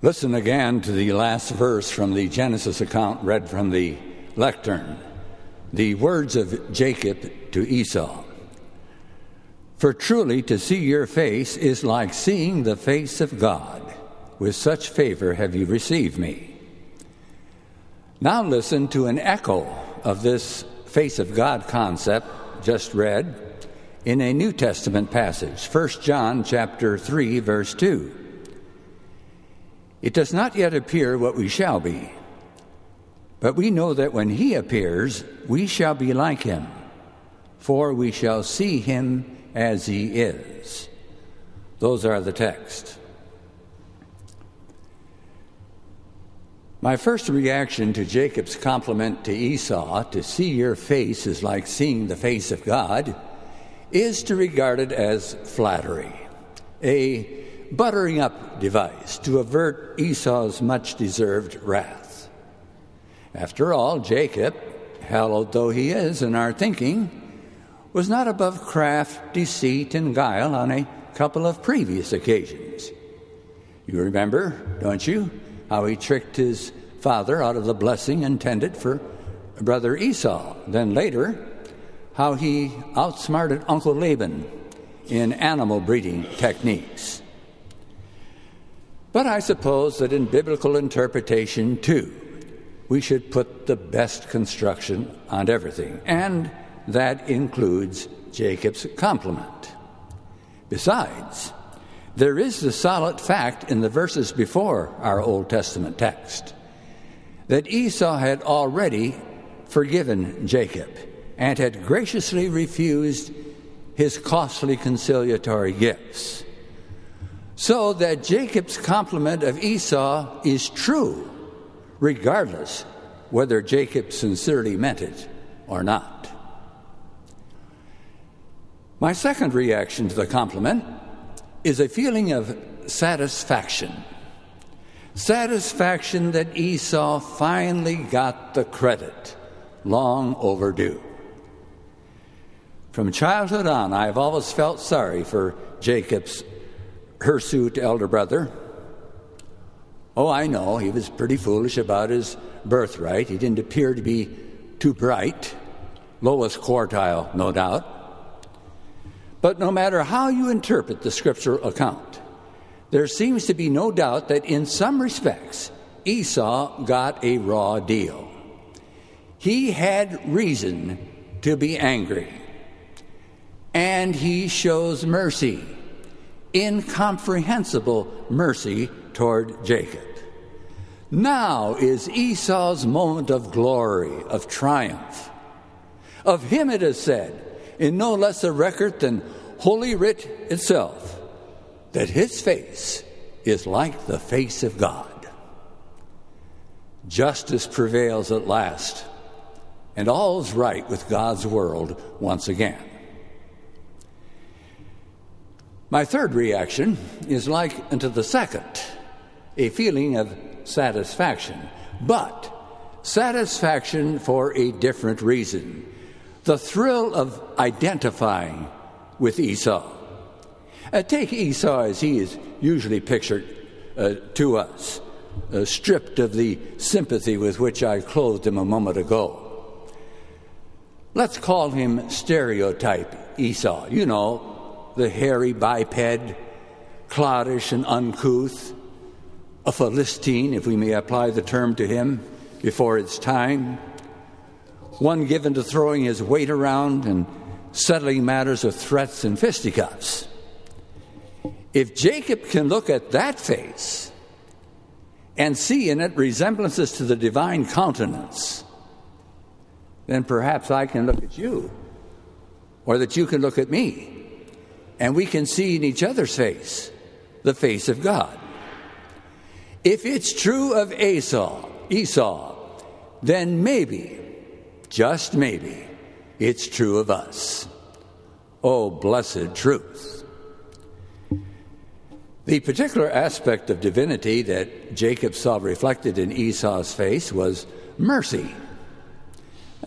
Listen again to the last verse from the Genesis account read from the lectern. The words of Jacob to Esau. For truly to see your face is like seeing the face of God. With such favor have you received me. Now listen to an echo of this face of God concept just read in a New Testament passage, 1 John chapter 3 verse 2. It does not yet appear what we shall be, but we know that when he appears, we shall be like him, for we shall see him as he is. Those are the texts. My first reaction to Jacob's compliment to Esau, to see your face is like seeing the face of God, is to regard it as flattery, a buttering up device to avert Esau's much deserved wrath. After all, Jacob, hallowed though he is in our thinking, was not above craft, deceit, and guile on a couple of previous occasions. You remember, don't you, how he tricked his father out of the blessing intended for brother Esau. Then later, how he outsmarted Uncle Laban in animal breeding techniques. But I suppose that in biblical interpretation, too, we should put the best construction on everything, and that includes Jacob's compliment. Besides, there is the solid fact in the verses before our Old Testament text that Esau had already forgiven Jacob and had graciously refused his costly conciliatory gifts so that Jacob's compliment of Esau is true, regardless whether Jacob sincerely meant it or not. My second reaction to the compliment is a feeling of satisfaction. Satisfaction that Esau finally got the credit, long overdue. From childhood on, I've always felt sorry for Jacob's hirsute elder brother. Oh, I know, he was pretty foolish about his birthright. He didn't appear to be too bright. Lowest quartile, no doubt. But no matter how you interpret the scriptural account, there seems to be no doubt that in some respects, Esau got a raw deal. He had reason to be angry, and he shows mercy incomprehensible mercy toward Jacob. Now is Esau's moment of glory, of triumph. Of him it is said, in no less a record than Holy Writ itself, that his face is like the face of God. Justice prevails at last, and all's right with God's world once again. My third reaction is like unto the second, a feeling of satisfaction, but satisfaction for a different reason. The thrill of identifying with Esau. Uh, take Esau as he is usually pictured uh, to us, uh, stripped of the sympathy with which I clothed him a moment ago. Let's call him stereotype Esau. You know, the hairy biped, cloddish and uncouth, a Philistine, if we may apply the term to him, before its time, one given to throwing his weight around and settling matters with threats and fisticuffs. If Jacob can look at that face and see in it resemblances to the divine countenance, then perhaps I can look at you, or that you can look at me and we can see in each other's face the face of God. If it's true of Esau, Esau, then maybe, just maybe, it's true of us. Oh, blessed truth. The particular aspect of divinity that Jacob saw reflected in Esau's face was mercy.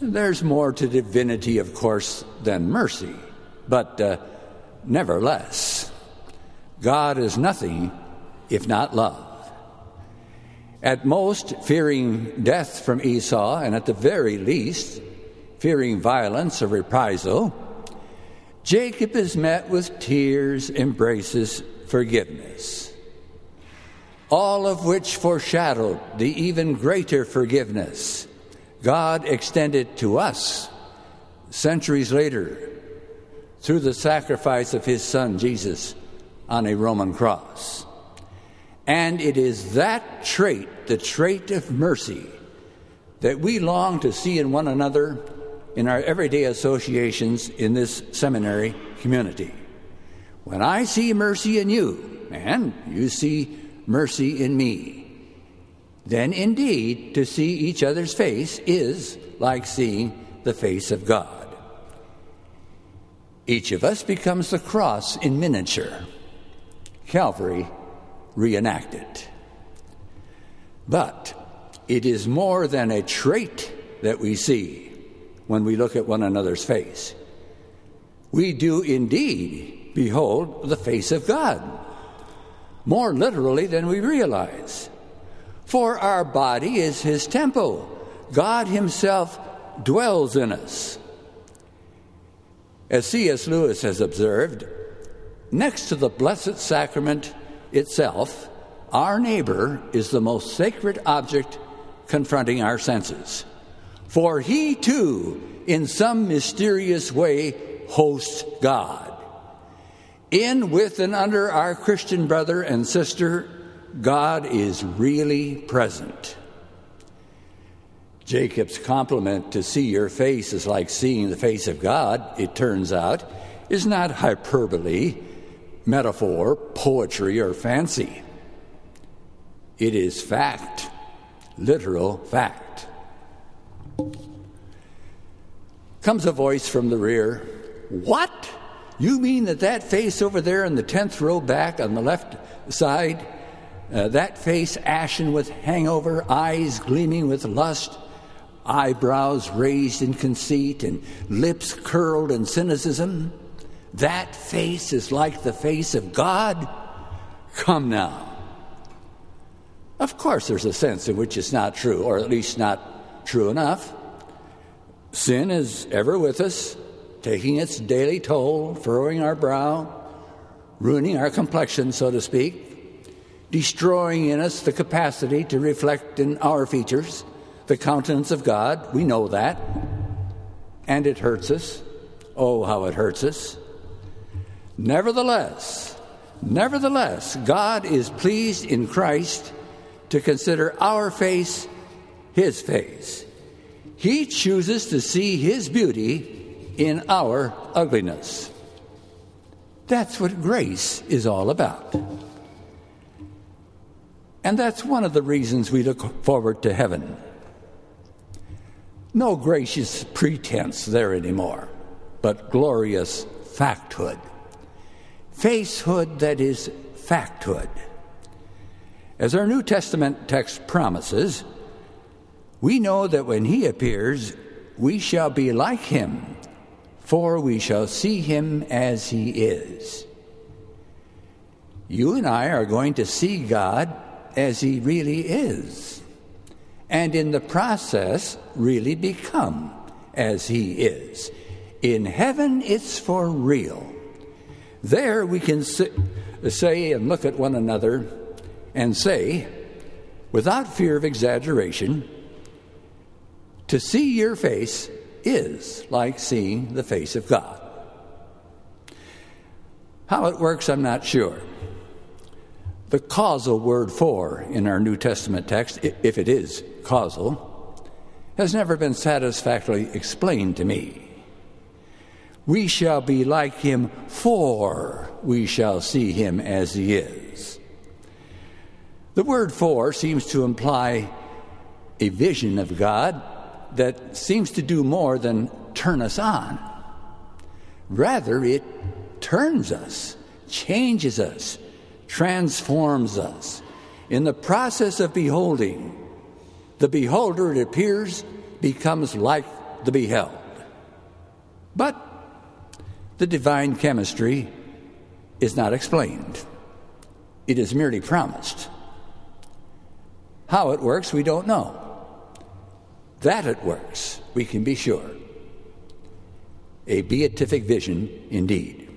There's more to divinity, of course, than mercy, but uh, Nevertheless, God is nothing if not love. At most, fearing death from Esau, and at the very least, fearing violence or reprisal, Jacob is met with tears, embraces, forgiveness. All of which foreshadowed the even greater forgiveness God extended to us centuries later through the sacrifice of his son Jesus on a Roman cross. And it is that trait, the trait of mercy, that we long to see in one another in our everyday associations in this seminary community. When I see mercy in you, and you see mercy in me, then indeed to see each other's face is like seeing the face of God. Each of us becomes the cross in miniature, Calvary reenacted. But it is more than a trait that we see when we look at one another's face. We do indeed behold the face of God, more literally than we realize. For our body is His temple, God Himself dwells in us. As C.S. Lewis has observed, next to the Blessed Sacrament itself, our neighbor is the most sacred object confronting our senses. For he too, in some mysterious way, hosts God. In, with, and under our Christian brother and sister, God is really present. Jacob's compliment to see your face is like seeing the face of God, it turns out, is not hyperbole, metaphor, poetry, or fancy. It is fact, literal fact. Comes a voice from the rear What? You mean that that face over there in the 10th row back on the left side, uh, that face ashen with hangover, eyes gleaming with lust, eyebrows raised in conceit and lips curled in cynicism. That face is like the face of God? Come now. Of course, there's a sense in which it's not true, or at least not true enough. Sin is ever with us, taking its daily toll, furrowing our brow, ruining our complexion, so to speak, destroying in us the capacity to reflect in our features the countenance of God. We know that. And it hurts us. Oh, how it hurts us. Nevertheless, nevertheless, God is pleased in Christ to consider our face his face. He chooses to see his beauty in our ugliness. That's what grace is all about. And that's one of the reasons we look forward to heaven. No gracious pretense there anymore, but glorious facthood. Facehood that is facthood. As our New Testament text promises, we know that when he appears, we shall be like him, for we shall see him as he is. You and I are going to see God as he really is and in the process really become as He is. In heaven, it's for real. There we can sit, say and look at one another and say, without fear of exaggeration, to see your face is like seeing the face of God. How it works, I'm not sure. The causal word for in our New Testament text, if it is causal, has never been satisfactorily explained to me. We shall be like him, for we shall see him as he is. The word for seems to imply a vision of God that seems to do more than turn us on. Rather, it turns us, changes us, transforms us. In the process of beholding, the beholder, it appears, becomes like the beheld. But the divine chemistry is not explained, it is merely promised. How it works, we don't know. That it works, we can be sure. A beatific vision indeed.